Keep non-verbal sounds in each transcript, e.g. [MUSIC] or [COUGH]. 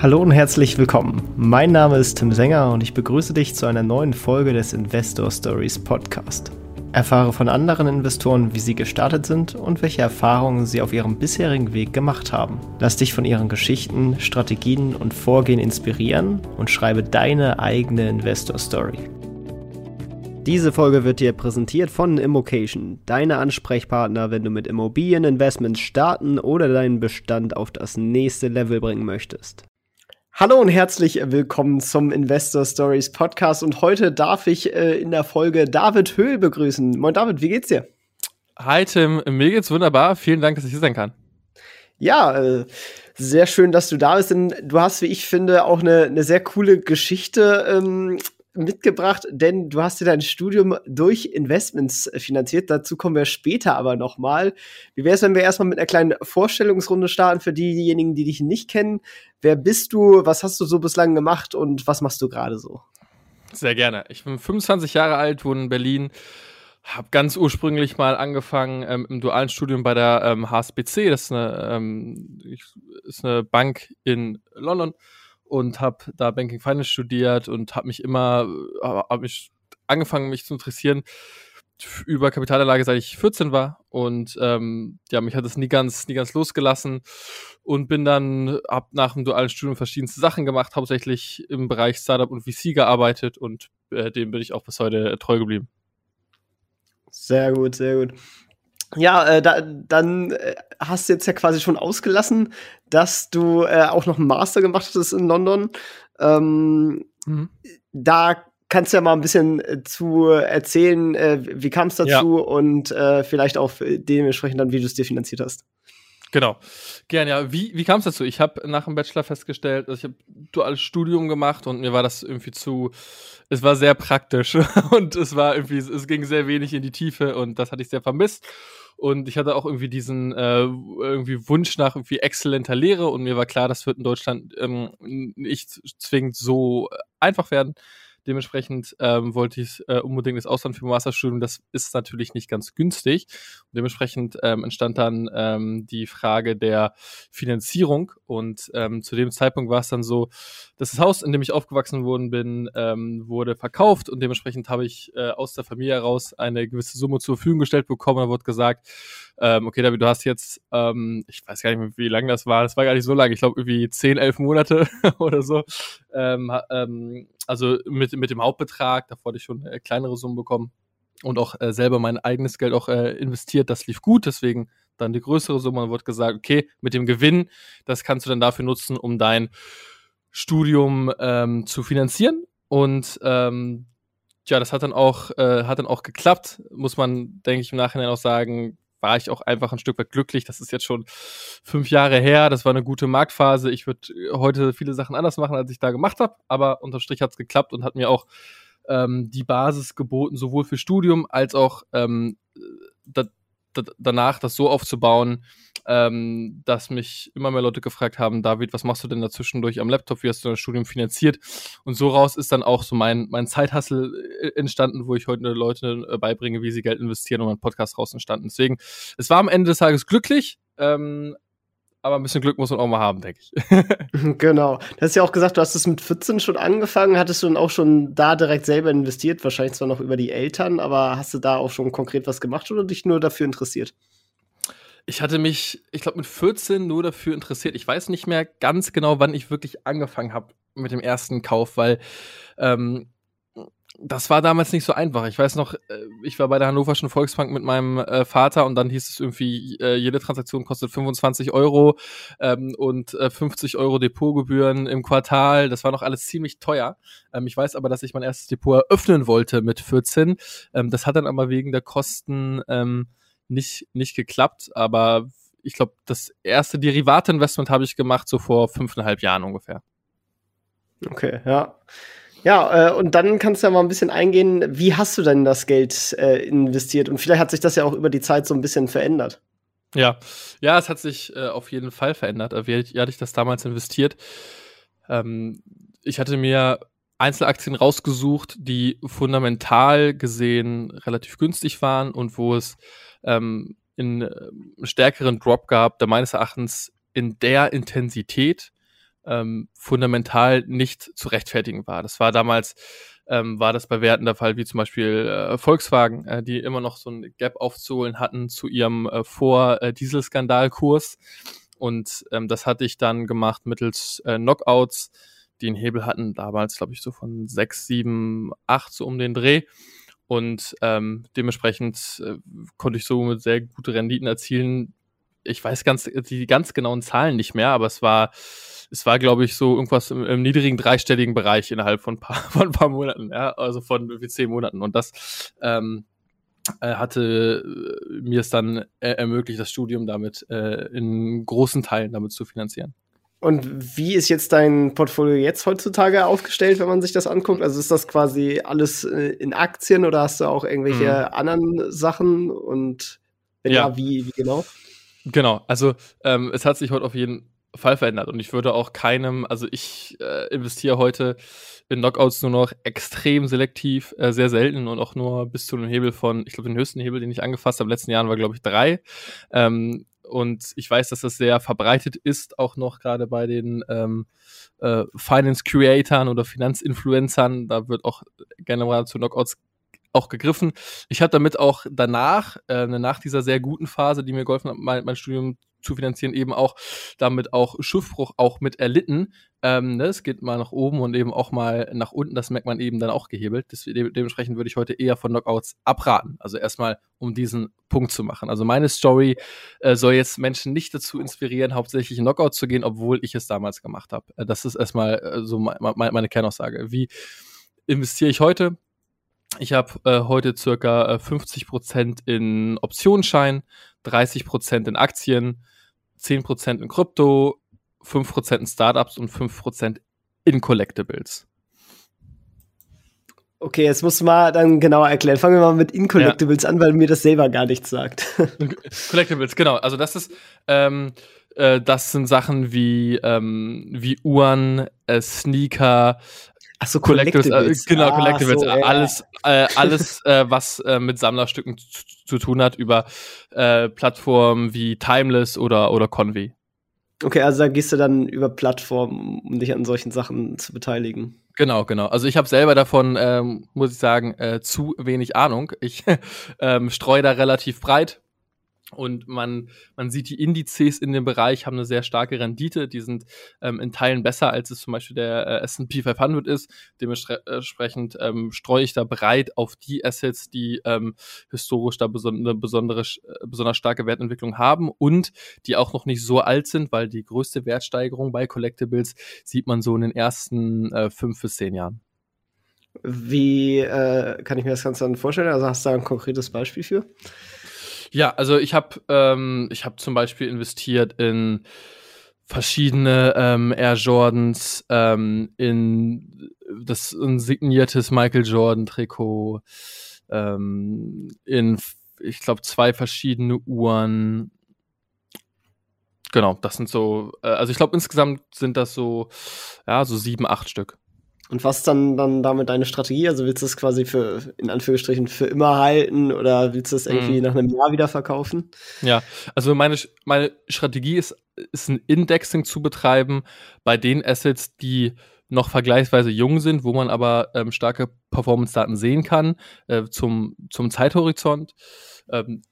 Hallo und herzlich willkommen. Mein Name ist Tim Sänger und ich begrüße dich zu einer neuen Folge des Investor Stories Podcast. Erfahre von anderen Investoren, wie sie gestartet sind und welche Erfahrungen sie auf ihrem bisherigen Weg gemacht haben. Lass dich von ihren Geschichten, Strategien und Vorgehen inspirieren und schreibe deine eigene Investor Story. Diese Folge wird dir präsentiert von Immocation, deine Ansprechpartner, wenn du mit Immobilieninvestments starten oder deinen Bestand auf das nächste Level bringen möchtest. Hallo und herzlich willkommen zum Investor Stories Podcast. Und heute darf ich äh, in der Folge David Höhl begrüßen. Moin David, wie geht's dir? Hi Tim, mir geht's wunderbar. Vielen Dank, dass ich hier sein kann. Ja, äh, sehr schön, dass du da bist. Denn du hast, wie ich finde, auch eine, eine sehr coole Geschichte ähm, mitgebracht, denn du hast dir dein Studium durch Investments finanziert. Dazu kommen wir später aber noch mal. Wie wäre es, wenn wir erstmal mit einer kleinen Vorstellungsrunde starten für diejenigen, die dich nicht kennen? Wer bist du? Was hast du so bislang gemacht und was machst du gerade so? Sehr gerne. Ich bin 25 Jahre alt, wohne in Berlin. Habe ganz ursprünglich mal angefangen ähm, im dualen Studium bei der ähm, HSBC. Das ist eine, ähm, ist eine Bank in London und habe da Banking Finance studiert und habe mich immer, äh, habe mich angefangen, mich zu interessieren über Kapitalanlage, seit ich 14 war und ähm, ja, mich hat es nie ganz, nie ganz losgelassen und bin dann ab nach dem dualen Studium verschiedenste Sachen gemacht, hauptsächlich im Bereich Startup und VC gearbeitet und äh, dem bin ich auch bis heute treu geblieben. Sehr gut, sehr gut. Ja, äh, da, dann äh, hast du jetzt ja quasi schon ausgelassen, dass du äh, auch noch einen Master gemacht hast in London. Ähm, mhm. Da kannst du ja mal ein bisschen äh, zu erzählen, äh, wie kam es dazu ja. und äh, vielleicht auch dementsprechend dann, wie du es dir finanziert hast. Genau. Gerne, ja. Wie, wie kam es dazu? Ich habe nach dem Bachelor festgestellt, also ich habe duales Studium gemacht und mir war das irgendwie zu, es war sehr praktisch [LAUGHS] und es war irgendwie, es ging sehr wenig in die Tiefe und das hatte ich sehr vermisst. Und ich hatte auch irgendwie diesen äh, irgendwie Wunsch nach irgendwie exzellenter Lehre und mir war klar, das wird in Deutschland ähm, nicht zwingend so einfach werden. Dementsprechend ähm, wollte ich äh, unbedingt das Ausland für Masterstudium. Das ist natürlich nicht ganz günstig. Und dementsprechend ähm, entstand dann ähm, die Frage der Finanzierung. Und ähm, zu dem Zeitpunkt war es dann so, dass das Haus, in dem ich aufgewachsen worden bin, ähm, wurde verkauft und dementsprechend habe ich äh, aus der Familie heraus eine gewisse Summe zur Verfügung gestellt bekommen. Da wurde gesagt, ähm, okay, David, du hast jetzt, ähm, ich weiß gar nicht mehr, wie lange das war, das war gar nicht so lange, ich glaube irgendwie 10, 11 Monate [LAUGHS] oder so. Ähm, ähm, also mit, mit dem Hauptbetrag, davor hatte ich schon äh, kleinere Summen bekommen und auch äh, selber mein eigenes Geld auch äh, investiert. Das lief gut, deswegen dann die größere Summe und wurde gesagt, okay, mit dem Gewinn, das kannst du dann dafür nutzen, um dein Studium ähm, zu finanzieren. Und ähm, ja, das hat dann auch, äh, hat dann auch geklappt, muss man, denke ich, im Nachhinein auch sagen, war ich auch einfach ein Stück weit glücklich. Das ist jetzt schon fünf Jahre her. Das war eine gute Marktphase. Ich würde heute viele Sachen anders machen, als ich da gemacht habe. Aber unterm Strich hat es geklappt und hat mir auch ähm, die Basis geboten, sowohl für Studium als auch ähm, da, da, danach das so aufzubauen, ähm, dass mich immer mehr Leute gefragt haben, David, was machst du denn dazwischendurch am Laptop? Wie hast du dein Studium finanziert? Und so raus ist dann auch so mein, mein Zeithassel äh, entstanden, wo ich heute Leute äh, beibringe, wie sie Geld investieren und mein Podcast raus entstanden. Deswegen, es war am Ende des Tages glücklich, ähm, aber ein bisschen Glück muss man auch mal haben, denke ich. [LAUGHS] genau. Du hast ja auch gesagt, du hast es mit 14 schon angefangen. Hattest du dann auch schon da direkt selber investiert? Wahrscheinlich zwar noch über die Eltern, aber hast du da auch schon konkret was gemacht oder dich nur dafür interessiert? Ich hatte mich, ich glaube, mit 14 nur dafür interessiert. Ich weiß nicht mehr ganz genau, wann ich wirklich angefangen habe mit dem ersten Kauf, weil ähm, das war damals nicht so einfach. Ich weiß noch, äh, ich war bei der Hannoverschen Volksbank mit meinem äh, Vater und dann hieß es irgendwie, äh, jede Transaktion kostet 25 Euro ähm, und äh, 50 Euro Depotgebühren im Quartal. Das war noch alles ziemlich teuer. Ähm, ich weiß aber, dass ich mein erstes Depot eröffnen wollte mit 14. Ähm, das hat dann aber wegen der Kosten ähm, nicht, nicht geklappt, aber ich glaube, das erste Derivatinvestment habe ich gemacht, so vor fünfeinhalb Jahren ungefähr. Okay, ja. Ja, äh, und dann kannst du ja mal ein bisschen eingehen, wie hast du denn das Geld äh, investiert? Und vielleicht hat sich das ja auch über die Zeit so ein bisschen verändert. Ja, ja, es hat sich äh, auf jeden Fall verändert. Wie, wie hatte ich das damals investiert? Ähm, ich hatte mir Einzelaktien rausgesucht, die fundamental gesehen relativ günstig waren und wo es ähm, in, äh, stärkeren Drop gab, der meines Erachtens in der Intensität ähm, fundamental nicht zu rechtfertigen war. Das war damals, ähm, war das bei Werten der Fall, wie zum Beispiel äh, Volkswagen, äh, die immer noch so ein Gap aufzuholen hatten zu ihrem äh, Vor-Dieselskandalkurs. Und ähm, das hatte ich dann gemacht mittels äh, Knockouts, die einen Hebel hatten, damals, glaube ich, so von sechs, sieben, acht so um den Dreh. Und ähm, dementsprechend äh, konnte ich so mit sehr gute Renditen erzielen. Ich weiß ganz die ganz genauen Zahlen nicht mehr, aber es war es war glaube ich so irgendwas im, im, niedrigen dreistelligen Bereich innerhalb von paar [LAUGHS] von ein paar Monaten, ja, also von wie zehn Monaten. Und das ähm, äh, hatte äh, mir es dann äh, ermöglicht, das Studium damit äh, in großen Teilen damit zu finanzieren. Und wie ist jetzt dein Portfolio jetzt heutzutage aufgestellt, wenn man sich das anguckt? Also ist das quasi alles in Aktien oder hast du auch irgendwelche mhm. anderen Sachen? Und wenn ja, ja wie, wie genau? Genau, also ähm, es hat sich heute auf jeden Fall verändert und ich würde auch keinem, also ich äh, investiere heute in Knockouts nur noch extrem selektiv, äh, sehr selten und auch nur bis zu einem Hebel von, ich glaube, den höchsten Hebel, den ich angefasst habe in den letzten Jahren war, glaube ich, drei. Ähm, und ich weiß, dass das sehr verbreitet ist, auch noch gerade bei den ähm, äh, Finance Creatoren oder Finanzinfluencern. Da wird auch gerne mal zu Knockouts auch gegriffen. Ich habe damit auch danach, äh, nach dieser sehr guten Phase, die mir geholfen hat, mein, mein Studium zu finanzieren, eben auch damit auch Schiffbruch auch mit erlitten. Ähm, ne, es geht mal nach oben und eben auch mal nach unten. Das merkt man eben dann auch gehebelt. Das, de dementsprechend würde ich heute eher von Knockouts abraten. Also erstmal, um diesen Punkt zu machen. Also meine Story äh, soll jetzt Menschen nicht dazu inspirieren, hauptsächlich in Knockout zu gehen, obwohl ich es damals gemacht habe. Äh, das ist erstmal äh, so me me meine Kernaussage. Wie investiere ich heute? Ich habe äh, heute circa äh, 50% in Optionsschein, 30% in Aktien, 10% in Krypto, 5% in Startups und 5% in Collectibles. Okay, jetzt musst du mal dann genauer erklären. Fangen wir mal mit Incollectibles ja. an, weil mir das selber gar nichts sagt. [LAUGHS] Collectibles, genau. Also das ist, ähm, äh, das sind Sachen wie, ähm, wie Uhren, äh, Sneaker, Ach so, Collectibles. Collectibles. Äh, genau, Collectibles. So, alles, äh, alles äh, was äh, mit Sammlerstücken zu, zu, tun hat über äh, Plattformen wie Timeless oder, oder Convey. Okay, also da gehst du dann über Plattformen, um dich an solchen Sachen zu beteiligen. Genau, genau. Also ich habe selber davon, ähm, muss ich sagen, äh, zu wenig Ahnung. Ich [LAUGHS] ähm, streue da relativ breit und man, man sieht, die Indizes in dem Bereich haben eine sehr starke Rendite. Die sind ähm, in Teilen besser, als es zum Beispiel der äh, S&P 500 ist. Dementsprechend ähm, streue ich da breit auf die Assets, die ähm, historisch da beson eine besondere, äh, besonders starke Wertentwicklung haben und die auch noch nicht so alt sind, weil die größte Wertsteigerung bei Collectibles sieht man so in den ersten äh, fünf bis zehn Jahren. Wie äh, kann ich mir das Ganze dann vorstellen? Also hast du da ein konkretes Beispiel für? Ja, also ich habe ähm, ich habe zum Beispiel investiert in verschiedene ähm, Air Jordans, ähm, in das ein signiertes Michael Jordan Trikot, ähm, in ich glaube zwei verschiedene Uhren. Genau, das sind so, äh, also ich glaube insgesamt sind das so, ja, so sieben, acht Stück. Und was dann, dann damit deine Strategie? Also willst du es quasi für, in Anführungsstrichen, für immer halten oder willst du es irgendwie mm. nach einem Jahr wieder verkaufen? Ja, also meine, meine Strategie ist, ist ein Indexing zu betreiben bei den Assets, die noch vergleichsweise jung sind, wo man aber ähm, starke Performance-Daten sehen kann äh, zum, zum Zeithorizont. Ähm,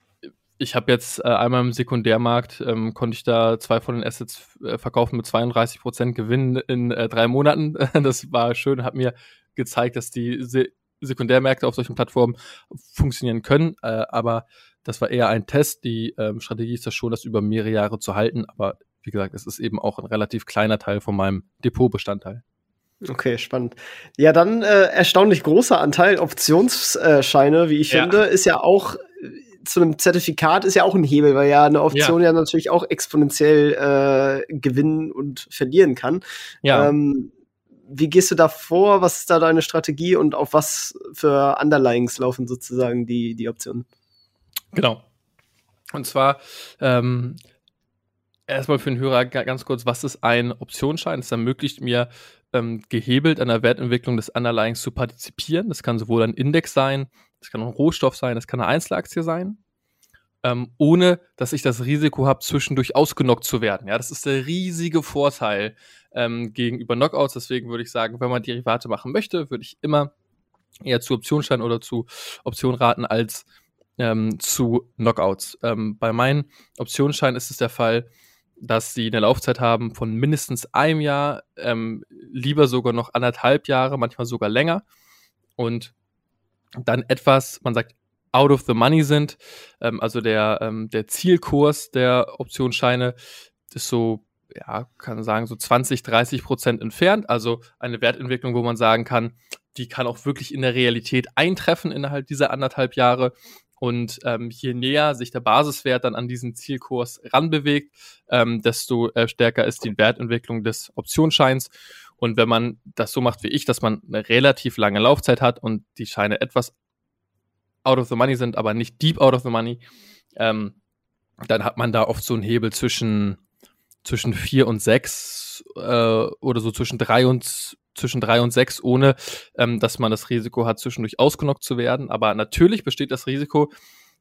ich habe jetzt äh, einmal im Sekundärmarkt, ähm, konnte ich da zwei von den Assets äh, verkaufen mit 32 Prozent Gewinn in äh, drei Monaten. [LAUGHS] das war schön, hat mir gezeigt, dass die Se Sekundärmärkte auf solchen Plattformen funktionieren können. Äh, aber das war eher ein Test. Die ähm, Strategie ist das schon, das über mehrere Jahre zu halten. Aber wie gesagt, es ist eben auch ein relativ kleiner Teil von meinem Depotbestandteil. Okay, spannend. Ja, dann äh, erstaunlich großer Anteil Optionsscheine, wie ich ja. finde, ist ja auch zu einem Zertifikat ist ja auch ein Hebel, weil ja eine Option ja, ja natürlich auch exponentiell äh, gewinnen und verlieren kann. Ja. Ähm, wie gehst du da vor? Was ist da deine Strategie und auf was für Underlyings laufen sozusagen die, die Optionen? Genau. Und zwar ähm, erstmal für den Hörer ganz kurz, was ist ein Optionsschein? Es ermöglicht mir, ähm, gehebelt an der Wertentwicklung des Underlyings zu partizipieren. Das kann sowohl ein Index sein, das kann ein Rohstoff sein, das kann eine Einzelaktie sein. ähm, ohne dass ich das Risiko habe, zwischendurch ausgenockt zu werden. Ja, das ist der riesige Vorteil ähm, gegenüber Knockouts. Deswegen würde ich sagen, wenn man Derivate machen möchte, würde ich immer eher zu Optionsschein oder zu Option raten als ähm, zu Knockouts. Ähm, bei meinen Optionsscheinen ist es der Fall, dass sie eine Laufzeit haben von mindestens einem Jahr, ähm, lieber sogar noch anderthalb Jahre, manchmal sogar länger. Und dann etwas, man sagt, out of the money sind. Ähm, also der, ähm, der Zielkurs der Optionsscheine ist so, ja, kann sagen, so 20, 30 Prozent entfernt. Also eine Wertentwicklung, wo man sagen kann, die kann auch wirklich in der Realität eintreffen innerhalb dieser anderthalb Jahre. Und ähm, je näher sich der Basiswert dann an diesen Zielkurs ranbewegt, ähm, desto äh, stärker ist die Wertentwicklung des Optionsscheins. Und wenn man das so macht wie ich, dass man eine relativ lange Laufzeit hat und die Scheine etwas out of the money sind, aber nicht deep out of the money, ähm, dann hat man da oft so einen Hebel zwischen, zwischen vier und sechs äh, oder so zwischen drei und zwischen drei und sechs, ohne ähm, dass man das Risiko hat, zwischendurch ausgenockt zu werden. Aber natürlich besteht das Risiko,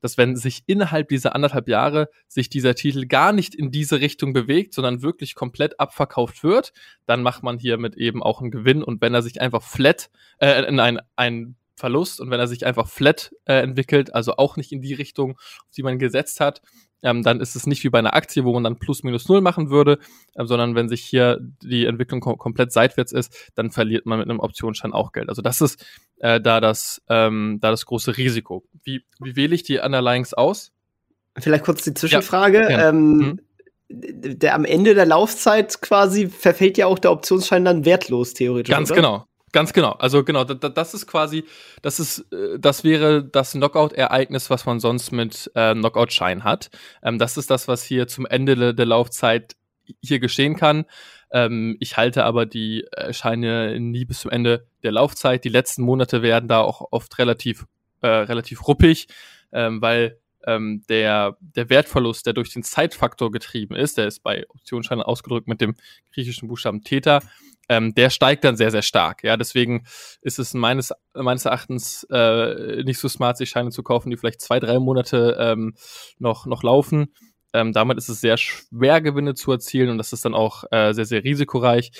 dass wenn sich innerhalb dieser anderthalb Jahre sich dieser Titel gar nicht in diese Richtung bewegt, sondern wirklich komplett abverkauft wird, dann macht man hiermit eben auch einen Gewinn. Und wenn er sich einfach flat, äh, in ein, ein Verlust und wenn er sich einfach flat äh, entwickelt, also auch nicht in die Richtung, auf die man gesetzt hat, ähm, dann ist es nicht wie bei einer Aktie, wo man dann plus minus null machen würde, äh, sondern wenn sich hier die Entwicklung kom komplett seitwärts ist, dann verliert man mit einem Optionsschein auch Geld. Also das ist äh, da das ähm, da das große Risiko. Wie, wie wähle ich die Underlyings aus? Vielleicht kurz die Zwischenfrage. Ja, ähm, mhm. Der am Ende der Laufzeit quasi verfällt ja auch der Optionsschein dann wertlos theoretisch. Ganz oder? genau, Ganz genau. Also genau, das ist quasi, das ist, äh, das wäre das Knockout-Ereignis, was man sonst mit äh, Knockout-Schein hat. Ähm, das ist das, was hier zum Ende der Laufzeit hier geschehen kann. Ähm, ich halte aber die äh, Scheine nie bis zum Ende der Laufzeit. Die letzten Monate werden da auch oft relativ, äh, relativ ruppig, ähm, weil ähm, der, der Wertverlust, der durch den Zeitfaktor getrieben ist, der ist bei Optionsscheinen ausgedrückt mit dem griechischen Buchstaben Theta, ähm, der steigt dann sehr, sehr stark. Ja, deswegen ist es meines, meines Erachtens äh, nicht so smart, sich Scheine zu kaufen, die vielleicht zwei, drei Monate ähm, noch, noch laufen. Ähm, damit ist es sehr schwer, Gewinne zu erzielen und das ist dann auch äh, sehr, sehr risikoreich.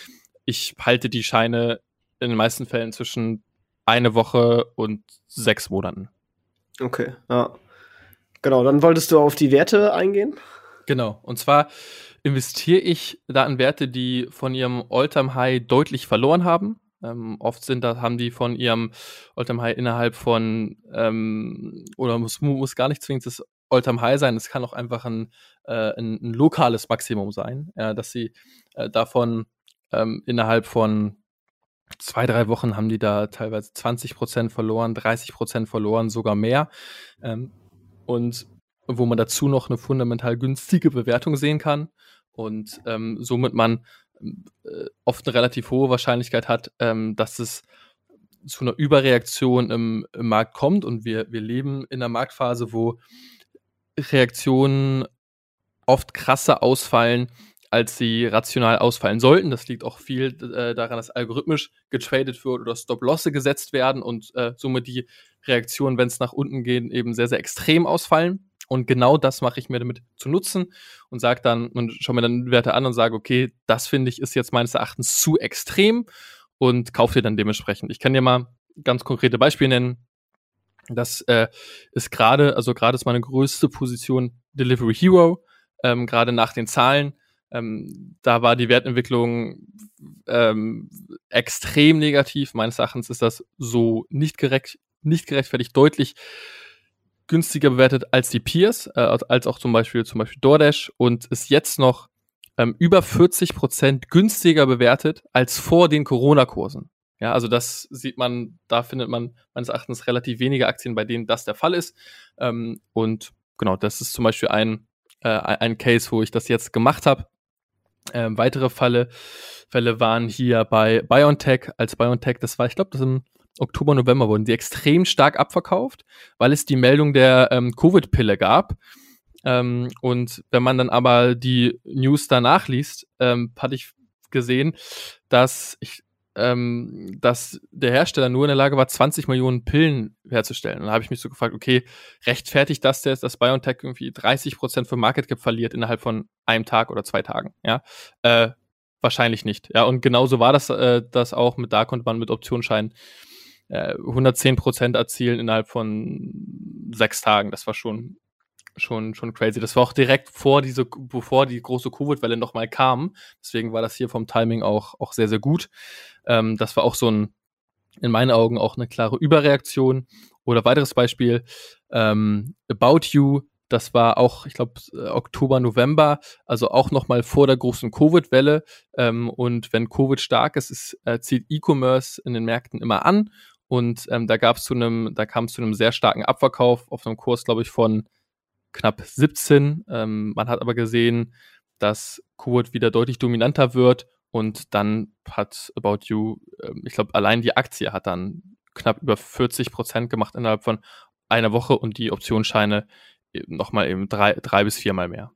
Ich halte die Scheine in den meisten Fällen zwischen eine Woche und sechs Monaten. Okay, ja. Genau, dann wolltest du auf die Werte eingehen? Genau, und zwar investiere ich da in Werte, die von ihrem Alltime High deutlich verloren haben. Ähm, oft sind da, haben die von ihrem Alltime High innerhalb von, ähm, oder muss, muss gar nicht zwingend das Alltime High sein, es kann auch einfach ein, äh, ein, ein lokales Maximum sein, ja, dass sie äh, davon ähm, innerhalb von zwei, drei Wochen haben die da teilweise 20 Prozent verloren, 30 Prozent verloren, sogar mehr. Ähm, und wo man dazu noch eine fundamental günstige Bewertung sehen kann und ähm, somit man äh, oft eine relativ hohe Wahrscheinlichkeit hat, ähm, dass es zu einer Überreaktion im, im, Markt kommt und wir, wir leben in einer Marktphase, wo Reaktionen oft krasser ausfallen, als sie rational ausfallen sollten. Das liegt auch viel äh, daran, dass algorithmisch getradet wird oder Stop-Losse gesetzt werden und äh, somit die Reaktionen, wenn es nach unten geht, eben sehr, sehr extrem ausfallen. Und genau das mache ich mir damit zu nutzen und sage dann und schaue mir dann Werte an und sage, okay, das finde ich ist jetzt meines Erachtens zu extrem und kaufe dir dann dementsprechend. Ich kann dir mal ganz konkrete Beispiele nennen. Das äh, ist gerade, also gerade ist meine größte Position Delivery Hero, ähm, gerade nach den Zahlen. Ähm, da war die Wertentwicklung ähm, extrem negativ. Meines Erachtens ist das so nicht, gerecht, nicht gerechtfertigt deutlich günstiger bewertet als die Peers, äh, als auch zum Beispiel, zum Beispiel DoorDash und ist jetzt noch ähm, über 40 Prozent günstiger bewertet als vor den Corona-Kursen. Ja, also das sieht man, da findet man meines Erachtens relativ wenige Aktien, bei denen das der Fall ist. Ähm, und genau, das ist zum Beispiel ein, äh, ein Case, wo ich das jetzt gemacht habe. Ähm, weitere Fälle, Fälle waren hier bei BioNTech, als BioNTech, das war, ich glaube, das im Oktober, November wurden die extrem stark abverkauft, weil es die Meldung der ähm, Covid-Pille gab. Ähm, und wenn man dann aber die News danach liest, ähm, hatte ich gesehen, dass ich ähm, dass der Hersteller nur in der Lage war, 20 Millionen Pillen herzustellen. Und da habe ich mich so gefragt, okay, rechtfertigt das jetzt, dass BioNTech irgendwie 30 Prozent für Market Cap verliert innerhalb von einem Tag oder zwei Tagen? Ja, äh, wahrscheinlich nicht. Ja, und genauso war das, äh, das auch mit, da konnte man mit Optionsscheinen äh, 110 Prozent erzielen innerhalb von sechs Tagen. Das war schon schon, schon crazy. Das war auch direkt vor diese, bevor die große Covid-Welle nochmal kam. Deswegen war das hier vom Timing auch, auch sehr, sehr gut. Ähm, das war auch so ein, in meinen Augen auch eine klare Überreaktion. Oder weiteres Beispiel, ähm, About You, das war auch, ich glaube, Oktober, November, also auch nochmal vor der großen Covid-Welle. Ähm, und wenn Covid stark ist, ist äh, zieht E-Commerce in den Märkten immer an. Und ähm, da gab es zu einem, da kam es zu einem sehr starken Abverkauf auf einem Kurs, glaube ich, von knapp 17. Ähm, man hat aber gesehen, dass Kurt wieder deutlich dominanter wird und dann hat About You, äh, ich glaube, allein die Aktie hat dann knapp über 40 Prozent gemacht innerhalb von einer Woche und die Optionsscheine äh, nochmal eben drei, drei bis viermal mehr.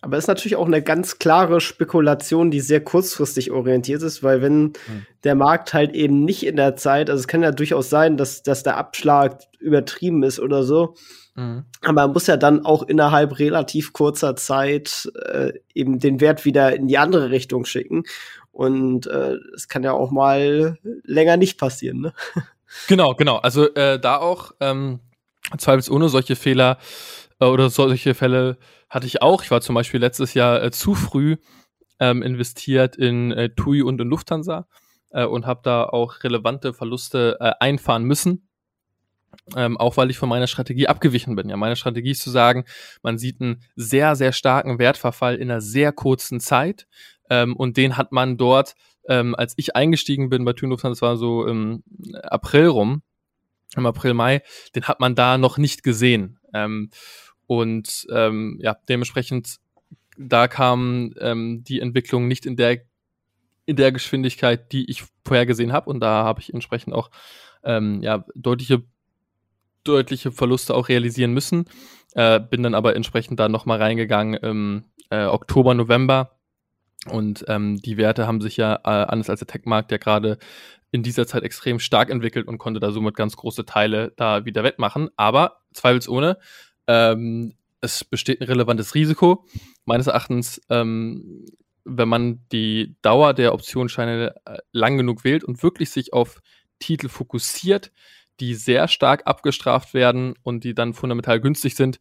Aber es ist natürlich auch eine ganz klare Spekulation, die sehr kurzfristig orientiert ist, weil wenn hm. der Markt halt eben nicht in der Zeit, also es kann ja durchaus sein, dass, dass der Abschlag übertrieben ist oder so, Mhm. Aber man muss ja dann auch innerhalb relativ kurzer Zeit äh, eben den Wert wieder in die andere Richtung schicken. Und äh, es äh, kann ja auch mal länger nicht passieren. Ne? [LAUGHS] Genau, genau. Also äh, da auch ähm, zweifelsohne solche Fehler äh, oder solche Fälle hatte ich auch. Ich war zum Beispiel letztes Jahr äh, zu früh ähm, investiert in äh, TUI und in Lufthansa äh, und habe da auch relevante Verluste äh, einfahren müssen ähm, auch weil ich von meiner Strategie abgewichen bin. Ja, meine Strategie ist zu sagen, man sieht einen sehr, sehr starken Wertverfall in einer sehr kurzen Zeit ähm, und den hat man dort, ähm, als ich eingestiegen bin bei Thunlufthansa, das war so im April rum, im April, Mai, den hat man da noch nicht gesehen. Ähm, und ähm, ja, dementsprechend, da kam ähm, die Entwicklung nicht in der in der Geschwindigkeit, die ich vorhergesehen habe. Und da habe ich entsprechend auch ähm, ja, deutliche deutliche Verluste auch realisieren müssen. Äh, bin dann aber entsprechend da nochmal reingegangen im äh, Oktober, November. Und ähm, die Werte haben sich ja, äh, anders als der Tech-Markt, ja gerade in dieser Zeit extrem stark entwickelt und konnte da somit ganz große Teile da wieder wettmachen. Aber zweifelsohne, ähm, es besteht ein relevantes Risiko. Meines Erachtens, ähm, wenn man die Dauer der Optionsscheine äh, lang genug wählt und wirklich sich auf Titel fokussiert, die sehr stark abgestraft werden und die dann fundamental günstig sind,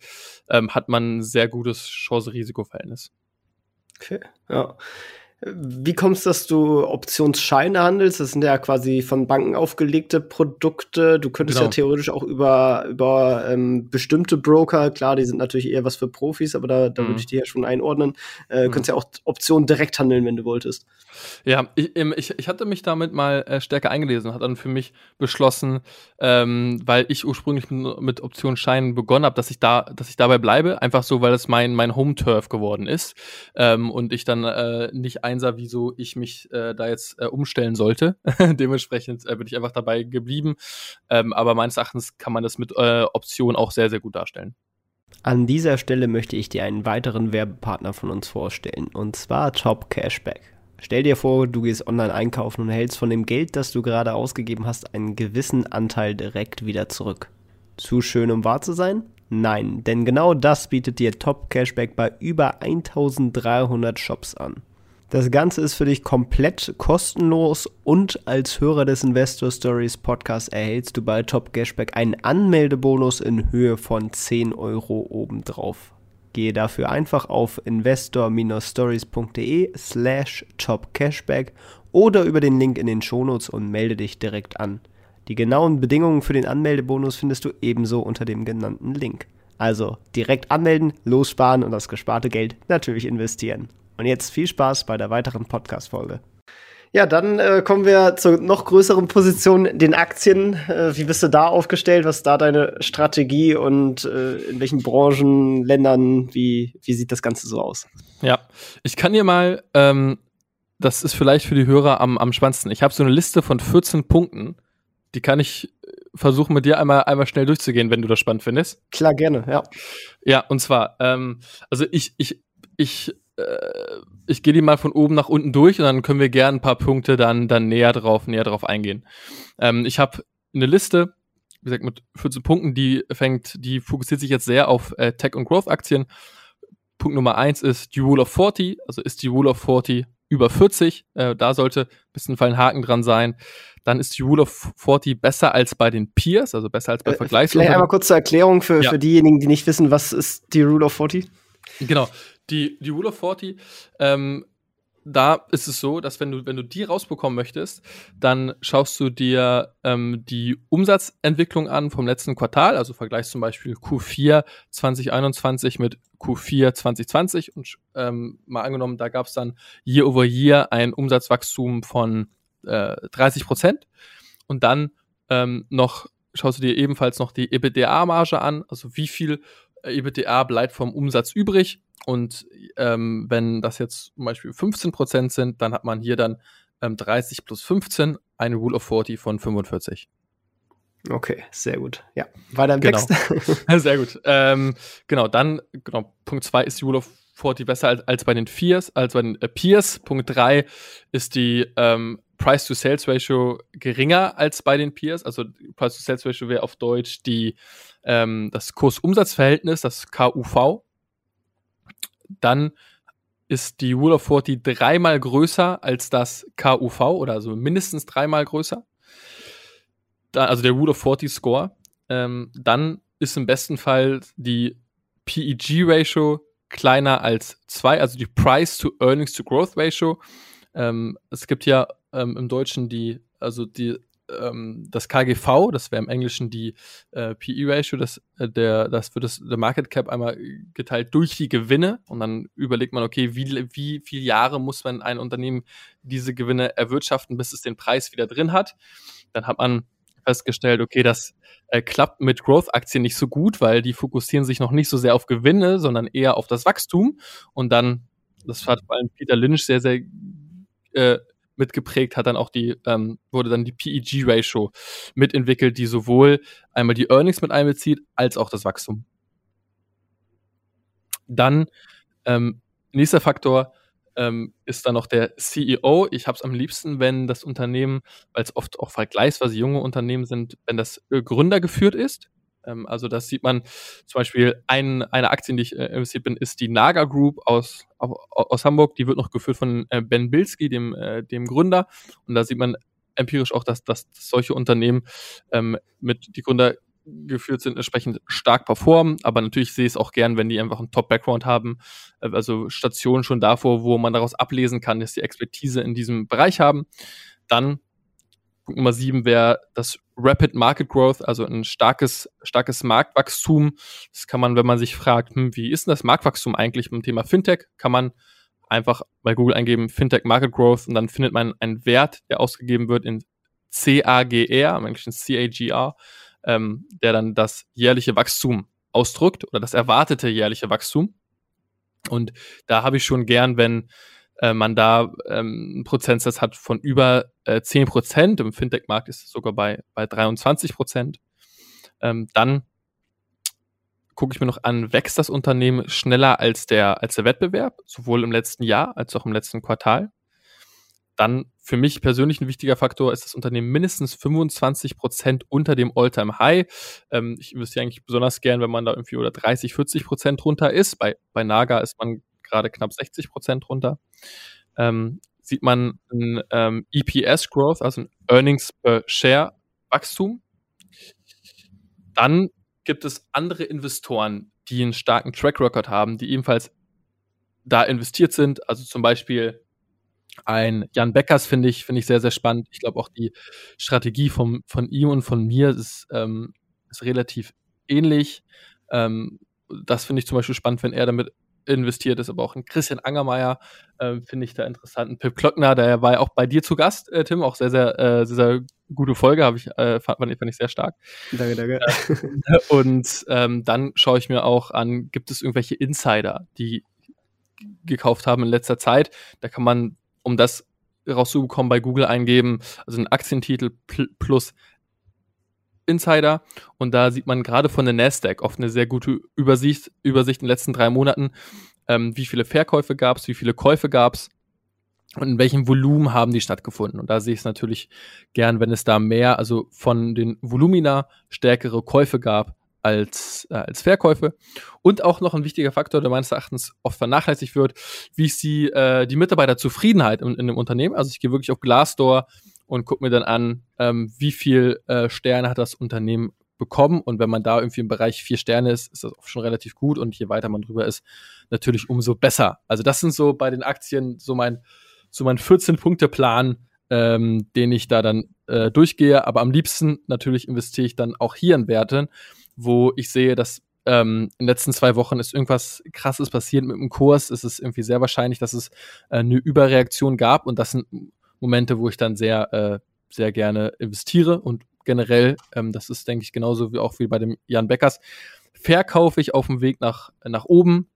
ähm, hat man ein sehr gutes Chance-Risiko-Verhältnis. Okay, ja. Wie kommst du, dass du Optionsscheine handelst? Das sind ja quasi von Banken aufgelegte Produkte. Du könntest genau. ja theoretisch auch über, über ähm, bestimmte Broker, klar, die sind natürlich eher was für Profis, aber da, da mhm. würde ich die ja schon einordnen. Äh, mhm. könntest ja auch Optionen direkt handeln, wenn du wolltest. Ja, ich, ich, ich hatte mich damit mal äh, stärker eingelesen, hat dann für mich beschlossen, ähm, weil ich ursprünglich mit, mit Optionsscheinen begonnen habe, dass ich da, dass ich dabei bleibe, einfach so, weil es mein, mein Home-Turf geworden ist ähm, und ich dann äh, nicht einsah, wieso ich mich äh, da jetzt äh, umstellen sollte. [LAUGHS] Dementsprechend äh, bin ich einfach dabei geblieben. Ähm, aber meines Erachtens kann man das mit äh, Optionen auch sehr, sehr gut darstellen. An dieser Stelle möchte ich dir einen weiteren Werbepartner von uns vorstellen, und zwar Top Cashback. Stell dir vor, du gehst online einkaufen und hältst von dem Geld, das du gerade ausgegeben hast, einen gewissen Anteil direkt wieder zurück. Zu schön, um wahr zu sein? Nein, denn genau das bietet dir Top Cashback bei über 1300 Shops an. Das Ganze ist für dich komplett kostenlos und als Hörer des Investor Stories Podcast erhältst du bei Top Cashback einen Anmeldebonus in Höhe von 10 Euro obendrauf. Gehe dafür einfach auf investor-stories.de slash topcashback oder über den Link in den Shownotes und melde dich direkt an. Die genauen Bedingungen für den Anmeldebonus findest du ebenso unter dem genannten Link. Also direkt anmelden, lossparen und das gesparte Geld natürlich investieren. Und jetzt viel Spaß bei der weiteren Podcast-Folge. Ja, dann äh, kommen wir zur noch größeren Position, den Aktien. Äh, wie bist du da aufgestellt? Was ist da deine Strategie und äh, in welchen Branchen, Ländern, wie, wie sieht das Ganze so aus? Ja, ich kann dir mal, ähm, das ist vielleicht für die Hörer am, am spannendsten. Ich habe so eine Liste von 14 Punkten, die kann ich äh, versuchen mit dir einmal, einmal schnell durchzugehen, wenn du das spannend findest. Klar, gerne, ja. Ja, und zwar, ähm, also ich, ich, ich ich gehe die mal von oben nach unten durch und dann können wir gerne ein paar Punkte dann, dann näher drauf, näher drauf eingehen. Ähm, ich habe eine Liste, wie gesagt, mit 14 Punkten, die fängt, die fokussiert sich jetzt sehr auf äh, Tech- und Growth-Aktien. Punkt Nummer eins ist die Rule of 40, also ist die Rule of 40 über 40, äh, da sollte ein bisschen ein Haken dran sein. Dann ist die Rule of 40 besser als bei den Peers, also besser als bei äh, Vergleichs. Vielleicht einmal kurz zur Erklärung für, ja. für diejenigen, die nicht wissen, was ist die Rule of 40? Genau, die, die Rule of 40 ähm, da ist es so, dass wenn du, wenn du die rausbekommen möchtest, dann schaust du dir ähm, die Umsatzentwicklung an vom letzten Quartal, also vergleichst zum Beispiel Q4 2021 mit Q4 2020 und ähm, mal angenommen, da gab es dann year over year ein Umsatzwachstum von äh, 30 Prozent und dann ähm, noch schaust du dir ebenfalls noch die EBITDA-Marge an, also wie viel EBITDA bleibt vom Umsatz übrig und ähm, wenn das jetzt zum Beispiel 15% sind, dann hat man hier dann ähm, 30 plus 15, eine Rule of 40 von 45. Okay, sehr gut. Ja, weiter im genau. Text. [LAUGHS] [LAUGHS] sehr gut. Ähm, genau, dann, genau, Punkt 2 ist die Rule of 40 besser als, als bei den Peers, als bei den äh, Peers. Punkt 3 ist die ähm, Price-to-Sales-Ratio geringer als bei den Peers. Also Price-to-Sales-Ratio wäre auf Deutsch die, ähm, das Kurs-Umsatz-Verhältnis, das KUV dann ist die Rule of 40 dreimal größer als das KUV oder also mindestens dreimal größer. Da, also der Rule of 40 Score. Ähm, dann ist im besten Fall die PEG-Ratio kleiner als 2, also die Price to Earnings to Growth Ratio. Ähm, es gibt ja ähm, im Deutschen die, also die ähm, das KGV, das wäre im Englischen die äh, PE-Ratio, das, äh, der, das wird das der Market Cap einmal geteilt durch die Gewinne und dann überlegt man, okay, wie, wie viele Jahre muss man ein Unternehmen diese Gewinne erwirtschaften, bis es den Preis wieder drin hat. Dann hat man festgestellt, okay, das äh, klappt mit Growth-Aktien nicht so gut, weil die fokussieren sich noch nicht so sehr auf Gewinne, sondern eher auf das Wachstum. Und dann, das hat vor allem Peter Lynch sehr, sehr äh, mitgeprägt, hat dann auch die, ähm, wurde dann die PEG-Ratio mitentwickelt, die sowohl einmal die Earnings mit einbezieht, als auch das Wachstum. Dann ähm, nächster Faktor ähm, ist dann noch der CEO. Ich habe es am liebsten, wenn das Unternehmen, weil es oft auch vergleichsweise junge Unternehmen sind, wenn das äh, Gründer geführt ist. Ähm, also das sieht man zum Beispiel ein, eine Aktie, in die ich äh, investiert bin, ist die Naga Group aus, aus Hamburg. Die wird noch geführt von äh, Ben Bilski, dem, äh, dem Gründer. Und da sieht man empirisch auch, dass, dass solche Unternehmen ähm, mit die Gründer geführt sind, entsprechend stark performen. Aber natürlich sehe ich es auch gern, wenn die einfach einen Top-Background haben, äh, also Stationen schon davor, wo man daraus ablesen kann, dass die Expertise in diesem Bereich haben. Dann Punkt Nummer sieben wäre das Rapid Market Growth, also ein starkes, starkes Marktwachstum. Das kann man, wenn man sich fragt, hm, wie ist denn das Marktwachstum eigentlich beim Thema Fintech, kann man einfach bei Google eingeben Fintech Market Growth und dann findet man einen Wert, der ausgegeben wird in CAGR, im Englischen CAGR, ähm, der dann das jährliche Wachstum ausdrückt oder das erwartete jährliche Wachstum. Und da habe ich schon gern, wenn äh, man da ähm, einen Prozentsatz hat von über äh, 10 Prozent. Im Fintech-Markt ist es sogar bei, bei 23 Prozent. Ähm, dann gucke ich mir noch an, wächst das Unternehmen schneller als der, als der Wettbewerb, sowohl im letzten Jahr als auch im letzten Quartal. Dann für mich persönlich ein wichtiger Faktor ist das Unternehmen mindestens 25 Prozent unter dem All-Time-High. Ähm, ich investiere eigentlich besonders gern, wenn man da irgendwie oder 30, 40 Prozent runter ist. Bei, bei Naga ist man gerade knapp 60 Prozent runter. Ähm, sieht man ein ähm, EPS Growth, also ein Earnings per Share Wachstum. Dann gibt es andere Investoren, die einen starken Track Record haben, die ebenfalls da investiert sind. Also zum Beispiel ein Jan Beckers finde ich, finde ich sehr, sehr spannend. Ich glaube auch die Strategie vom, von ihm und von mir ist, ähm, ist relativ ähnlich. Ähm, das finde ich zum Beispiel spannend, wenn er damit investiert ist, aber auch ein Christian Angermeier äh, finde ich da interessant. Ein Pip Klöckner, der war ja auch bei dir zu Gast, äh, Tim, auch sehr, sehr, äh, sehr, sehr gute Folge, habe ich, äh, fand, fand, ich sehr stark. Danke, danke. Äh, und ähm, dann schaue ich mir auch an, gibt es irgendwelche Insider, die gekauft haben in letzter Zeit? Da kann man, um das rauszubekommen, bei Google eingeben, also ein Aktientitel plus Insider und da sieht man gerade von der Nasdaq oft eine sehr gute Übersicht, Übersicht in den letzten drei Monaten, ähm, wie viele Verkäufe gab es, wie viele Käufe gab es und in welchem Volumen haben die stattgefunden. Und da sehe ich es natürlich gern, wenn es da mehr, also von den Volumina stärkere Käufe gab als, äh, als Verkäufe. Und auch noch ein wichtiger Faktor, der meines Erachtens oft vernachlässigt wird, wie ist die, äh, die Mitarbeiterzufriedenheit in, in dem Unternehmen. Also ich gehe wirklich auf Glassdoor und gucke mir dann an, ähm, wie viel äh, Sterne hat das Unternehmen bekommen. Und wenn man da irgendwie im Bereich vier Sterne ist, ist das auch schon relativ gut. Und je weiter man drüber ist, natürlich umso besser. Also das sind so bei den Aktien so mein, so mein 14-Punkte-Plan, ähm, den ich da dann äh, durchgehe. Aber am liebsten natürlich investiere ich dann auch hier in Werten, wo ich sehe, dass ähm, in den letzten zwei Wochen ist irgendwas krasses passiert mit dem Kurs. Es ist irgendwie sehr wahrscheinlich, dass es äh, eine Überreaktion gab und das sind Momente, wo ich dann sehr, äh, sehr gerne investiere und generell, ähm, das ist, denke ich, genauso wie auch wie bei dem Jan Beckers, verkaufe ich auf dem Weg nach, nach oben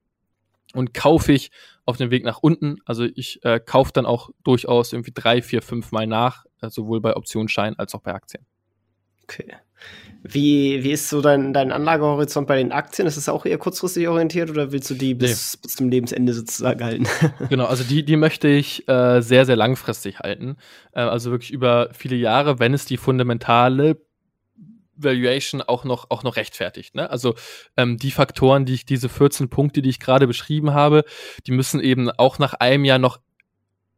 und kaufe ich auf dem Weg nach unten. Also ich äh, kaufe dann auch durchaus irgendwie drei, vier, fünf Mal nach, äh, sowohl bei Optionsscheinen als auch bei Aktien. Okay. Wie, wie ist so dein, dein Anlagehorizont bei den Aktien? Ist es auch eher kurzfristig orientiert oder willst du die bis, nee. bis zum Lebensende sozusagen halten? [LAUGHS] genau, also die, die möchte ich äh, sehr, sehr langfristig halten. Äh, also wirklich über viele Jahre, wenn es die fundamentale Valuation auch noch, auch noch rechtfertigt. Ne? Also ähm, die Faktoren, die ich, diese 14 Punkte, die ich gerade beschrieben habe, die müssen eben auch nach einem Jahr noch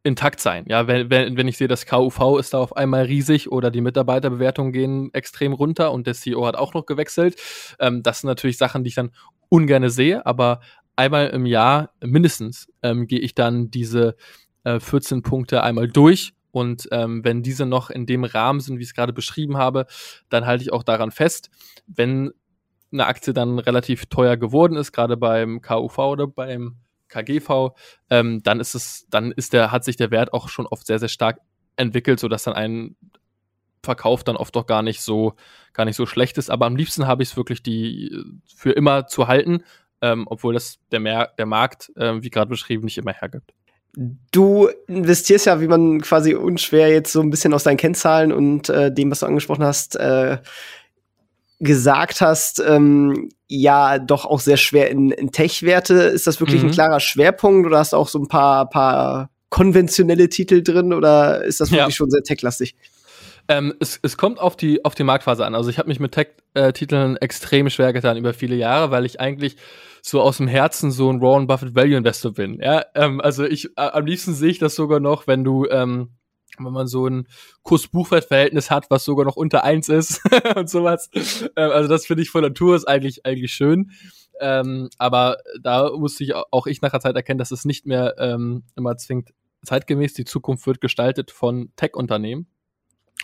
intakt sein. Ja, wenn, wenn, wenn ich sehe, das KUV ist da auf einmal riesig oder die Mitarbeiterbewertungen gehen extrem runter und der CEO hat auch noch gewechselt. Ähm, das sind natürlich Sachen, die ich dann ungern sehe, aber einmal im Jahr mindestens ähm, gehe ich dann diese äh, 14 Punkte einmal durch und ähm, wenn diese noch in dem Rahmen sind, wie ich es gerade beschrieben habe, dann halte ich auch daran fest. Wenn eine Aktie dann relativ teuer geworden ist, gerade beim KUV oder beim KGV, ähm, dann ist es, dann ist der, hat sich der Wert auch schon oft sehr, sehr stark entwickelt, sodass dann ein Verkauf dann oft doch gar nicht so, gar nicht so schlecht ist. Aber am liebsten habe ich es wirklich die für immer zu halten, ähm, obwohl das der, Mer der Markt, äh, wie gerade beschrieben, nicht immer hergibt. Du investierst ja, wie man quasi unschwer jetzt so ein bisschen aus deinen Kennzahlen und äh, dem, was du angesprochen hast, äh, gesagt hast, ähm, ja doch auch sehr schwer in, in Tech-Werte. Ist das wirklich mhm. ein klarer Schwerpunkt oder hast du auch so ein paar, paar konventionelle Titel drin oder ist das wirklich ja. schon sehr tech-lastig? Ähm, es, es kommt auf die, auf die Marktphase an. Also ich habe mich mit Tech-Titeln extrem schwer getan über viele Jahre, weil ich eigentlich so aus dem Herzen so ein Warren Buffett Value Investor bin. Ja, ähm, also ich äh, am liebsten sehe ich das sogar noch, wenn du ähm, wenn man so ein Kuss-Buchwert-Verhältnis hat, was sogar noch unter eins ist [LAUGHS] und sowas. Ähm, also das finde ich von Natur ist eigentlich, eigentlich schön. Ähm, aber da musste ich auch ich nach der Zeit erkennen, dass es nicht mehr ähm, immer zwingend zeitgemäß. Die Zukunft wird gestaltet von Tech-Unternehmen.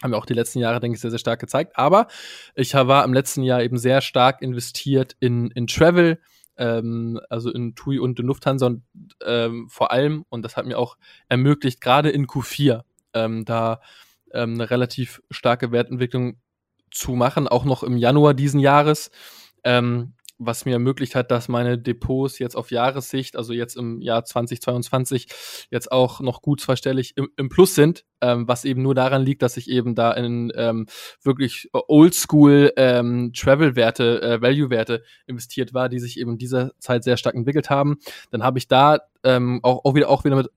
Haben wir auch die letzten Jahre, denke ich, sehr, sehr stark gezeigt. Aber ich war im letzten Jahr eben sehr stark investiert in, in Travel, ähm, also in TUI und in Lufthansa und ähm, vor allem, und das hat mir auch ermöglicht, gerade in Q4 ähm, da ähm, eine relativ starke Wertentwicklung zu machen, auch noch im Januar diesen Jahres, ähm, was mir ermöglicht hat, dass meine Depots jetzt auf Jahressicht, also jetzt im Jahr 2022, jetzt auch noch gut zweistellig im, im Plus sind, ähm, was eben nur daran liegt, dass ich eben da in ähm, wirklich Oldschool ähm, Travel-Werte, äh, Value-Werte investiert war, die sich eben in dieser Zeit sehr stark entwickelt haben. Dann habe ich da ähm, auch, auch wieder auch wieder mit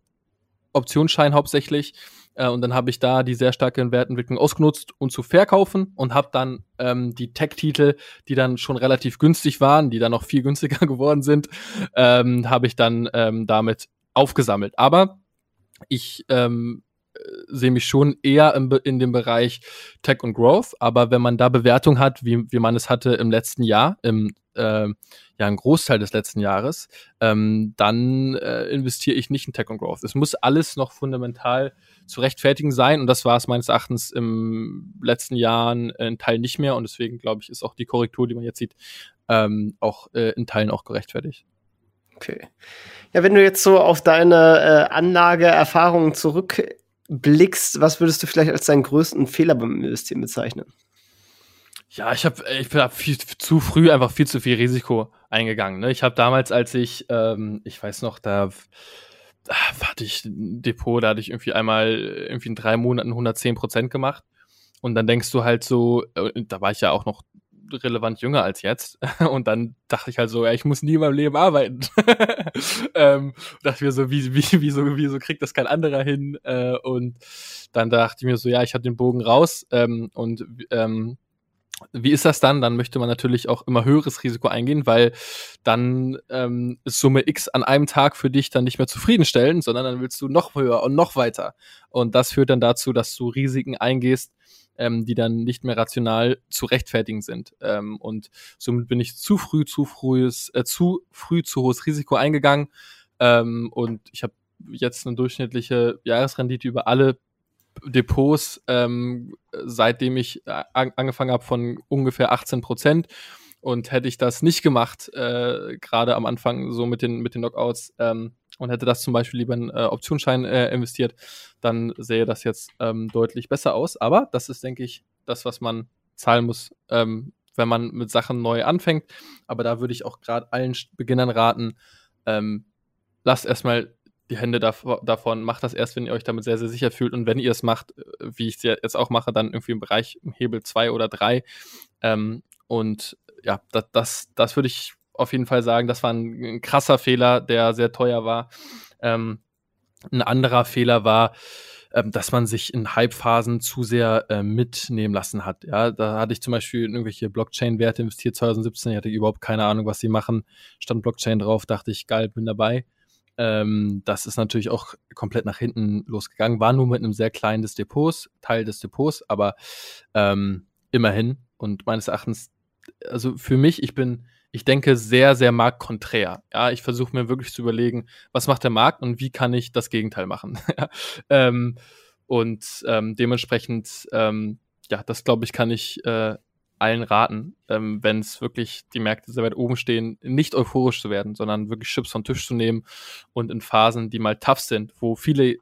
Optionsschein hauptsächlich äh, und dann habe ich da die sehr starke Wertentwicklung ausgenutzt, um zu verkaufen und habe dann ähm, die Tech-Titel, die dann schon relativ günstig waren, die dann noch viel [LAUGHS] günstiger geworden sind, ähm, habe ich dann ähm, damit aufgesammelt. Aber ich ähm, sehe mich schon eher im, in dem Bereich Tech und Growth. Aber wenn man da Bewertung hat, wie, wie man es hatte im letzten Jahr, im äh, ja ein Großteil des letzten Jahres, ähm, dann äh, investiere ich nicht in Tech und Growth. Es muss alles noch fundamental zu rechtfertigen sein und das war es meines Erachtens im letzten Jahren in Teilen nicht mehr und deswegen glaube ich, ist auch die Korrektur, die man jetzt sieht, ähm, auch äh, in Teilen auch gerechtfertigt. Okay. Ja, wenn du jetzt so auf deine äh, Anlageerfahrungen zurückblickst, was würdest du vielleicht als deinen größten Fehler beim Investieren bezeichnen? Ja, ich habe ich bin viel zu früh einfach viel zu viel Risiko eingegangen. Ne? Ich habe damals, als ich, ähm, ich weiß noch, da hatte ich ein Depot, da hatte ich irgendwie einmal irgendwie in drei Monaten 110 Prozent gemacht. Und dann denkst du halt so, äh, da war ich ja auch noch relevant jünger als jetzt. [LAUGHS] Und dann dachte ich halt so, ja, ich muss nie in meinem Leben arbeiten. [LAUGHS] ähm, dachte mir so, wie, wie, wieso, wieso kriegt das kein anderer hin? Äh, und dann dachte ich mir so, ja, ich habe den Bogen raus ähm, und ähm, wie ist das dann? Dann möchte man natürlich auch immer höheres Risiko eingehen, weil dann ähm, ist Summe X an einem Tag für dich dann nicht mehr zufriedenstellen, sondern dann willst du noch höher und noch weiter. Und das führt dann dazu, dass du Risiken eingehst, ähm, die dann nicht mehr rational zu rechtfertigen sind. Ähm, und somit bin ich zu früh, zu frühes, äh, zu früh zu hohes Risiko eingegangen. Ähm, und ich habe jetzt eine durchschnittliche Jahresrendite über alle Depots, ähm, seitdem ich äh, an angefangen habe, von ungefähr 18 Prozent. Und hätte ich das nicht gemacht, äh, gerade am Anfang so mit den, mit den Knockouts, ähm, und hätte das zum Beispiel lieber in äh, Optionsschein äh, investiert, dann sähe das jetzt ähm, deutlich besser aus. Aber das ist, denke ich, das, was man zahlen muss, ähm, wenn man mit Sachen neu anfängt. Aber da würde ich auch gerade allen Beginnern raten, ähm, lasst erstmal die Hände davon, macht das erst, wenn ihr euch damit sehr, sehr sicher fühlt. Und wenn ihr es macht, äh, wie ich es jetzt auch mache, dann irgendwie im Bereich Hebel 2 oder 3. Ähm, und ja, das, das, das würde ich auf jeden Fall sagen, das war ein, ein krasser Fehler, der sehr teuer war. Ähm, ein anderer Fehler war, ähm, dass man sich in Hype-Phasen zu sehr äh, mitnehmen lassen hat. Ja, da hatte ich zum Beispiel irgendwelche Blockchain-Werte investiert 2017. Ich hatte überhaupt keine Ahnung, was sie machen. Stand Blockchain drauf, dachte ich, geil, bin dabei. Ähm, das ist natürlich auch komplett nach hinten losgegangen. War nur mit einem sehr kleinen des Depots, Teil des Depots, aber ähm, immerhin. Und meines Erachtens, also für mich, ich bin ich denke, sehr, sehr marktkonträr. Ja, ich versuche mir wirklich zu überlegen, was macht der Markt und wie kann ich das Gegenteil machen. [LAUGHS] ähm, und ähm, dementsprechend, ähm, ja, das glaube ich, kann ich äh, allen raten, ähm, wenn es wirklich die Märkte sehr weit oben stehen, nicht euphorisch zu werden, sondern wirklich Chips vom Tisch zu nehmen und in Phasen, die mal tough sind, wo viele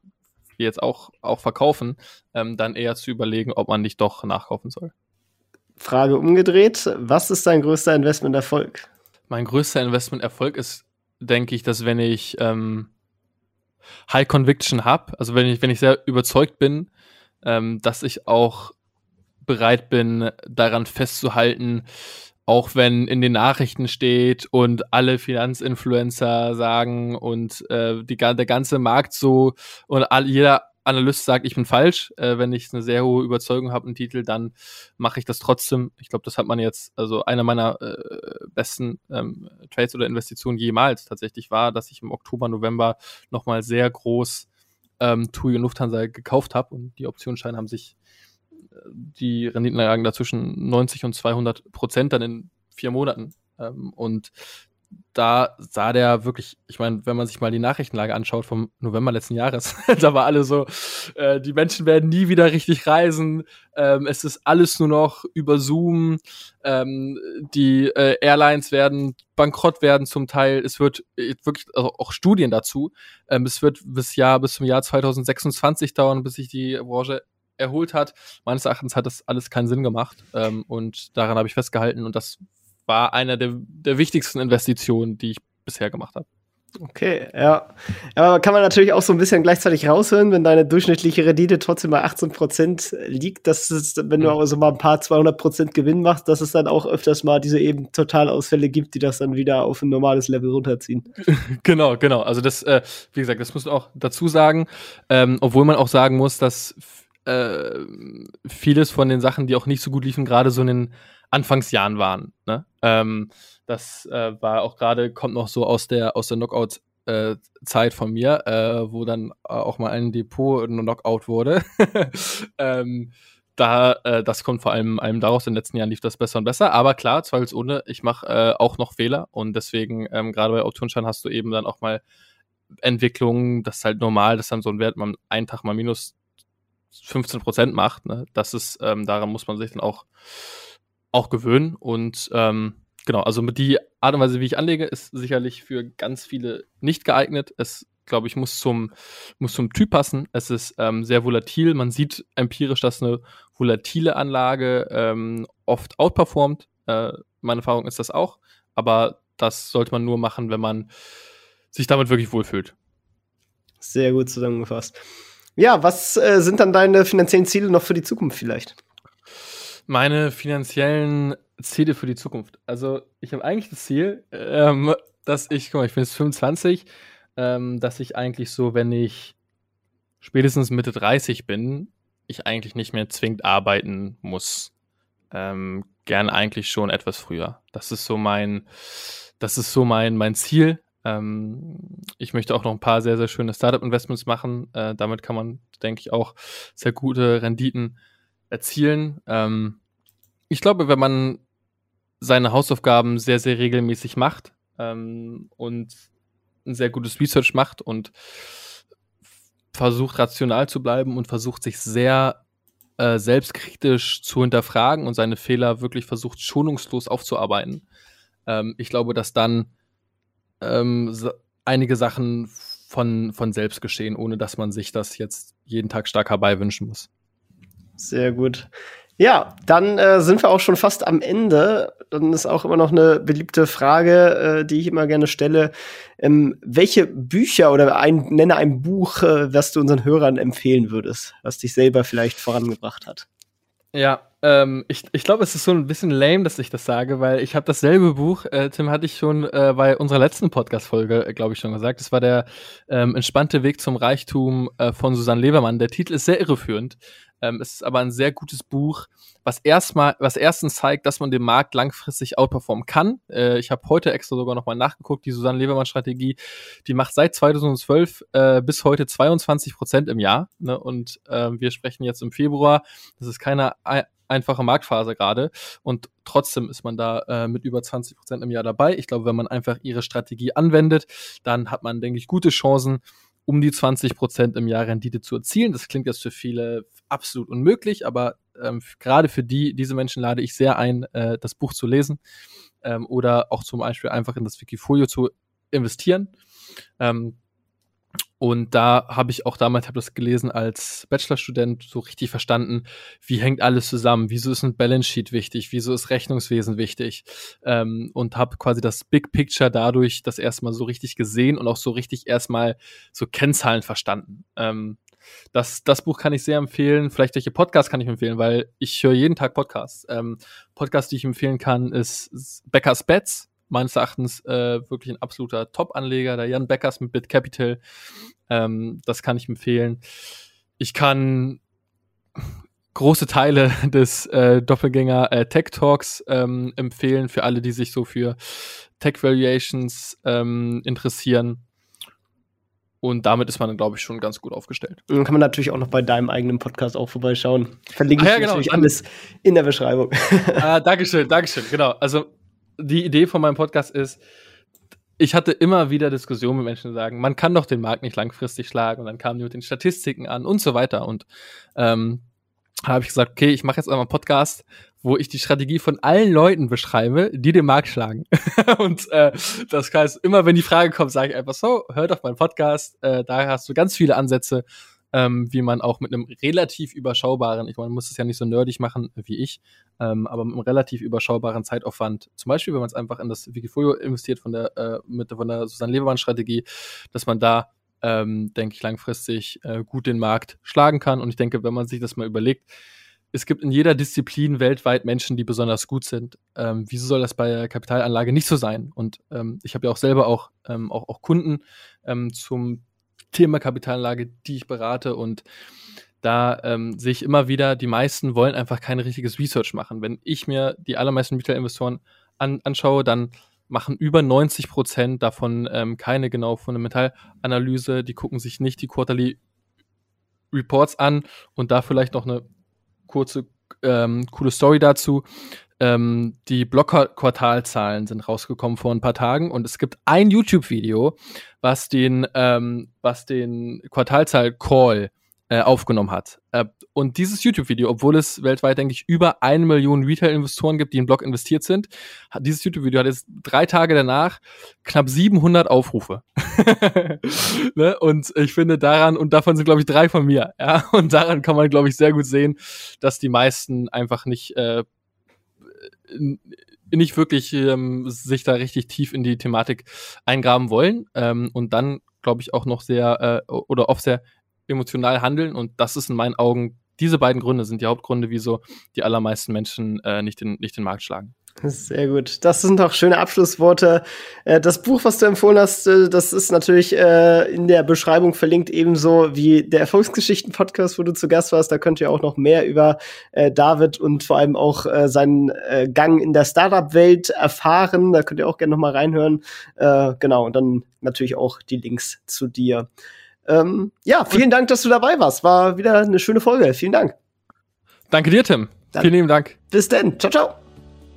jetzt auch, auch verkaufen, ähm, dann eher zu überlegen, ob man nicht doch nachkaufen soll. Frage umgedreht. Was ist dein größter Investmenterfolg? Mein größter Investmenterfolg ist, denke ich, dass wenn ich ähm, High Conviction habe, also wenn ich, wenn ich sehr überzeugt bin, ähm, dass ich auch bereit bin, daran festzuhalten, auch wenn in den Nachrichten steht und alle Finanzinfluencer sagen und äh, die, der ganze Markt so und all, jeder Analyst sagt, ich bin falsch. Äh, wenn ich eine sehr hohe Überzeugung habe, einen Titel, dann mache ich das trotzdem. Ich glaube, das hat man jetzt, also einer meiner äh, besten ähm, Trades oder Investitionen jemals tatsächlich war, dass ich im Oktober, November nochmal sehr groß ähm, TUI und Lufthansa gekauft habe und die Optionsscheine haben sich äh, die Renditenlagen dazwischen 90 und 200 Prozent dann in vier Monaten. Ähm, und da sah der wirklich, ich meine, wenn man sich mal die Nachrichtenlage anschaut vom November letzten Jahres, [LAUGHS] da war alle so, äh, die Menschen werden nie wieder richtig reisen, ähm, es ist alles nur noch über Zoom, ähm, die äh, Airlines werden bankrott werden zum Teil, es wird äh, wirklich also auch Studien dazu, ähm, es wird bis Jahr bis zum Jahr 2026 dauern, bis sich die Branche erholt hat. Meines Erachtens hat das alles keinen Sinn gemacht ähm, und daran habe ich festgehalten und das war einer der, der wichtigsten Investitionen, die ich bisher gemacht habe. Okay, ja. Aber kann man natürlich auch so ein bisschen gleichzeitig raushören, wenn deine durchschnittliche Rendite trotzdem bei 18% liegt, dass es, wenn du mhm. auch so mal ein paar 200% Gewinn machst, dass es dann auch öfters mal diese eben Totalausfälle gibt, die das dann wieder auf ein normales Level runterziehen. [LAUGHS] Genau, genau. Also das, äh, wie gesagt, das muss man auch dazu sagen, ähm, obwohl man auch sagen muss, dass äh, vieles von den Sachen, die auch nicht so gut liefen, gerade so in den Anfangsjahren waren. Ne? Ähm, das äh, war auch gerade, kommt noch so aus der, aus der Knockout- äh, Zeit von mir, äh, wo dann auch mal ein Depot ein Knockout wurde. [LAUGHS] ähm, da, äh, das kommt vor allem, allem daraus, in den letzten Jahren lief das besser und besser. Aber klar, zweifelsohne, ich mache äh, auch noch Fehler und deswegen, ähm, gerade bei Optionsschein hast du eben dann auch mal Entwicklungen, das ist halt normal, dass dann so ein Wert man einen Tag mal minus 15 Prozent macht. Ne? Das ist, ähm, daran muss man sich dann auch auch gewöhnen. Und ähm, genau, also die Art und Weise, wie ich anlege, ist sicherlich für ganz viele nicht geeignet. Es, glaube ich, muss zum, muss zum Typ passen. Es ist ähm, sehr volatil. Man sieht empirisch, dass eine volatile Anlage ähm, oft outperformt. Äh, meine Erfahrung ist das auch. Aber das sollte man nur machen, wenn man sich damit wirklich wohlfühlt. Sehr gut zusammengefasst. Ja, was äh, sind dann deine finanziellen Ziele noch für die Zukunft vielleicht? Meine finanziellen Ziele für die Zukunft. Also ich habe eigentlich das Ziel, ähm, dass ich, guck mal, ich bin jetzt 25, ähm, dass ich eigentlich so, wenn ich spätestens Mitte 30 bin, ich eigentlich nicht mehr zwingend arbeiten muss. Ähm, gern eigentlich schon etwas früher. Das ist so mein, das ist so mein, mein Ziel. Ähm, ich möchte auch noch ein paar sehr, sehr schöne Startup-Investments machen. Äh, damit kann man, denke ich, auch sehr gute Renditen erzielen. Ähm, ich glaube, wenn man seine Hausaufgaben sehr, sehr regelmäßig macht ähm, und ein sehr gutes Research macht und versucht rational zu bleiben und versucht sich sehr äh, selbstkritisch zu hinterfragen und seine Fehler wirklich versucht schonungslos aufzuarbeiten. Ähm, ich glaube, dass dann ähm, so einige Sachen von, von selbst geschehen, ohne dass man sich das jetzt jeden Tag stark herbeiwünschen muss. Sehr gut. Ja, dann äh, sind wir auch schon fast am Ende. Dann ist auch immer noch eine beliebte Frage, äh, die ich immer gerne stelle. Ähm, welche Bücher oder ein, nenne ein Buch, äh, was du unseren Hörern empfehlen würdest, was dich selber vielleicht vorangebracht hat? Ja, ähm, ich, ich glaube, es ist so ein bisschen lame, dass ich das sage, weil ich habe dasselbe Buch, äh, Tim, hatte ich schon äh, bei unserer letzten Podcast-Folge, äh, glaube ich, schon gesagt. Das war der ähm, entspannte Weg zum Reichtum äh, von Susanne Levermann. Der Titel ist sehr irreführend. Ähm, es ist aber ein sehr gutes Buch, was erstmal, was erstens zeigt, dass man den Markt langfristig outperformen kann. Äh, ich habe heute extra sogar nochmal nachgeguckt, die Susanne Levermann-Strategie, die macht seit 2012 äh, bis heute 22 Prozent im Jahr. Ne? Und äh, wir sprechen jetzt im Februar. Das ist keine einfache Marktphase gerade. Und trotzdem ist man da äh, mit über 20 Prozent im Jahr dabei. Ich glaube, wenn man einfach ihre Strategie anwendet, dann hat man, denke ich, gute Chancen, um die 20 Prozent im Jahr Rendite zu erzielen. Das klingt jetzt für viele absolut unmöglich, aber ähm, gerade für die, diese Menschen lade ich sehr ein, äh, das Buch zu lesen ähm, oder auch zum Beispiel einfach in das Wikifolio zu investieren. Ähm, und da habe ich auch damals, habe das gelesen als Bachelorstudent, so richtig verstanden, wie hängt alles zusammen, wieso ist ein Balance Sheet wichtig, wieso ist Rechnungswesen wichtig ähm, und habe quasi das Big Picture dadurch das erstmal so richtig gesehen und auch so richtig erstmal so Kennzahlen verstanden. Ähm, das, das Buch kann ich sehr empfehlen. Vielleicht welche Podcasts kann ich empfehlen, weil ich höre jeden Tag Podcasts. Ähm, Podcast, die ich empfehlen kann, ist, Beckers Bets. Meines Erachtens äh, wirklich ein absoluter Top-Anleger, der Jan Beckers mit BitCapital. Ähm, das kann ich empfehlen. Ich kann große Teile [LAUGHS] des äh, Doppelgänger äh, Tech Talks ähm, empfehlen für alle, die sich so für Tech Valuations ähm, interessieren. Und damit ist man dann, glaube ich, schon ganz gut aufgestellt. dann kann man natürlich auch noch bei deinem eigenen Podcast auch vorbeischauen. Verlinke ah, ja, ich genau. natürlich alles in der Beschreibung. Ah, [LAUGHS] Dankeschön, Dankeschön. Genau. Also die Idee von meinem Podcast ist, ich hatte immer wieder Diskussionen mit Menschen, die sagen, man kann doch den Markt nicht langfristig schlagen. Und dann kamen die mit den Statistiken an und so weiter. Und ähm, habe ich gesagt, okay, ich mache jetzt einmal einen Podcast, wo ich die Strategie von allen Leuten beschreibe, die den Markt schlagen. [LAUGHS] und äh, das heißt, immer wenn die Frage kommt, sage ich einfach so, hör doch meinen Podcast, äh, da hast du ganz viele Ansätze, ähm, wie man auch mit einem relativ überschaubaren, ich meine, man muss es ja nicht so nerdig machen wie ich, ähm, aber mit einem relativ überschaubaren Zeitaufwand, zum Beispiel, wenn man es einfach in das Wikifolio investiert von der, äh, mit, von der Susanne Lebermann-Strategie, dass man da ähm, denke ich, langfristig äh, gut den Markt schlagen kann. Und ich denke, wenn man sich das mal überlegt, es gibt in jeder Disziplin weltweit Menschen, die besonders gut sind. Ähm, wieso soll das bei der Kapitalanlage nicht so sein? Und ähm, ich habe ja auch selber auch, ähm, auch, auch Kunden ähm, zum Thema Kapitalanlage, die ich berate und da ähm, sehe ich immer wieder, die meisten wollen einfach kein richtiges Research machen. Wenn ich mir die allermeisten Retail-Investoren an, anschaue, dann machen über 90 Prozent davon ähm, keine genau Fundamentalanalyse. Die gucken sich nicht die Quarterly Reports an und da vielleicht noch eine kurze, ähm, coole Story dazu. Ähm, die Blocker-Quartalzahlen sind rausgekommen vor ein paar Tagen und es gibt ein YouTube-Video, was den, ähm, was den Quartalzahl-Call äh, aufgenommen hat. Äh, und dieses YouTube-Video, obwohl es weltweit, denke ich, über eine Million Retail-Investoren gibt, die in Block investiert sind, hat dieses YouTube-Video hat jetzt drei Tage danach knapp 700 Aufrufe. [LAUGHS] ne? Und ich finde daran, und davon sind, glaube ich, drei von mir. Ja? Und daran kann man, glaube ich, sehr gut sehen, dass die meisten einfach nicht äh, nicht wirklich ähm, sich da richtig tief in die Thematik eingraben wollen ähm, und dann glaube ich auch noch sehr äh, oder oft sehr emotional handeln und das ist in meinen Augen, diese beiden Gründe sind die Hauptgründe, wieso die allermeisten Menschen äh, nicht, den, nicht den Markt schlagen. Sehr gut. Das sind doch schöne Abschlussworte. Äh, das Buch, was du empfohlen hast, äh, das ist natürlich äh, in der Beschreibung verlinkt, ebenso wie der Erfolgsgeschichten-Podcast, wo du zu Gast warst. Da könnt ihr auch noch mehr über David und vor allem auch seinen Gang in der Startup-Welt erfahren. Da könnt ihr auch gerne noch mal reinhören. Genau, und dann natürlich auch die Links zu dir. Ähm, ja, vielen Dank, dass du dabei warst. War wieder eine schöne Folge. Vielen Dank. Danke dir, Tim. Dann vielen lieben Dank. Bis dann. Ciao, ciao.